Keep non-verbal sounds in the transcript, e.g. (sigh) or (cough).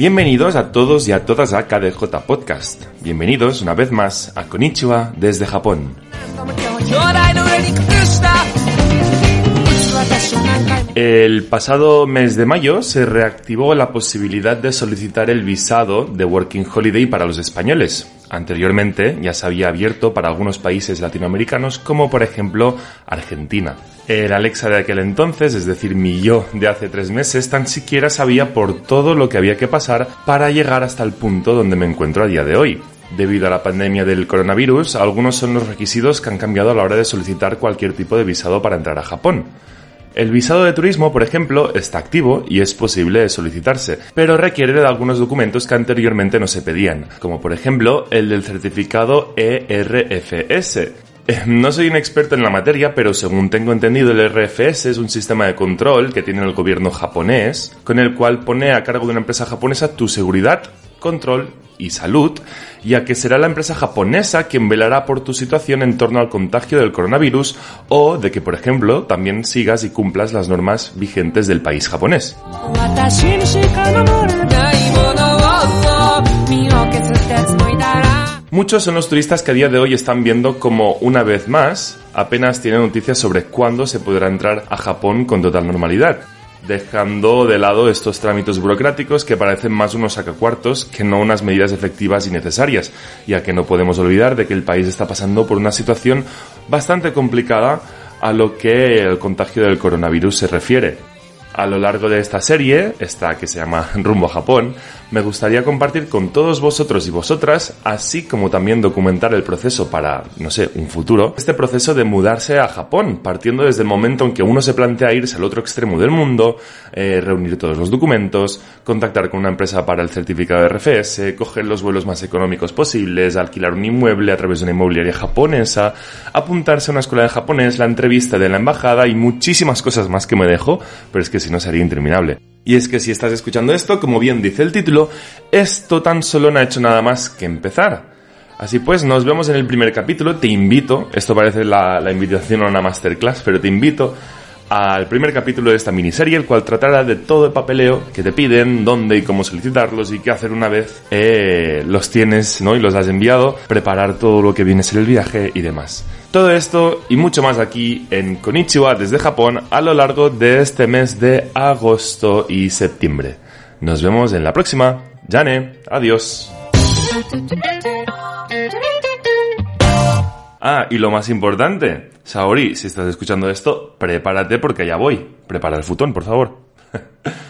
Bienvenidos a todos y a todas a KDJ Podcast. Bienvenidos una vez más a Konichiwa desde Japón. El pasado mes de mayo se reactivó la posibilidad de solicitar el visado de Working Holiday para los españoles. Anteriormente ya se había abierto para algunos países latinoamericanos como por ejemplo Argentina. El Alexa de aquel entonces, es decir, mi yo de hace tres meses, tan siquiera sabía por todo lo que había que pasar para llegar hasta el punto donde me encuentro a día de hoy. Debido a la pandemia del coronavirus, algunos son los requisitos que han cambiado a la hora de solicitar cualquier tipo de visado para entrar a Japón. El visado de turismo, por ejemplo, está activo y es posible solicitarse, pero requiere de algunos documentos que anteriormente no se pedían, como por ejemplo el del certificado ERFS. Eh, no soy un experto en la materia, pero según tengo entendido, el RFS es un sistema de control que tiene el gobierno japonés, con el cual pone a cargo de una empresa japonesa tu seguridad, control y salud, ya que será la empresa japonesa quien velará por tu situación en torno al contagio del coronavirus o de que, por ejemplo, también sigas y cumplas las normas vigentes del país japonés. Muchos son los turistas que a día de hoy están viendo como una vez más apenas tienen noticias sobre cuándo se podrá entrar a Japón con total normalidad dejando de lado estos trámites burocráticos que parecen más unos sacacuartos que no unas medidas efectivas y necesarias, ya que no podemos olvidar de que el país está pasando por una situación bastante complicada a lo que el contagio del coronavirus se refiere. A lo largo de esta serie, esta que se llama (laughs) Rumbo a Japón, me gustaría compartir con todos vosotros y vosotras, así como también documentar el proceso para, no sé, un futuro, este proceso de mudarse a Japón, partiendo desde el momento en que uno se plantea irse al otro extremo del mundo, eh, reunir todos los documentos, contactar con una empresa para el certificado de RFS, coger los vuelos más económicos posibles, alquilar un inmueble a través de una inmobiliaria japonesa, apuntarse a una escuela de japonés, la entrevista de la embajada y muchísimas cosas más que me dejo, pero es que si no sería interminable. Y es que si estás escuchando esto, como bien dice el título, esto tan solo no ha hecho nada más que empezar. Así pues, nos vemos en el primer capítulo. Te invito, esto parece la, invitación a una masterclass, pero te invito al primer capítulo de esta miniserie, el cual tratará de todo el papeleo que te piden, dónde y cómo solicitarlos y qué hacer una vez eh, los tienes ¿no? y los has enviado, preparar todo lo que viene a ser el viaje y demás. Todo esto y mucho más aquí en Konichiwa desde Japón a lo largo de este mes de agosto y septiembre. Nos vemos en la próxima. Jane, adiós. Ah, y lo más importante, Saori, si estás escuchando esto, prepárate porque ya voy. Prepara el futón, por favor. (laughs)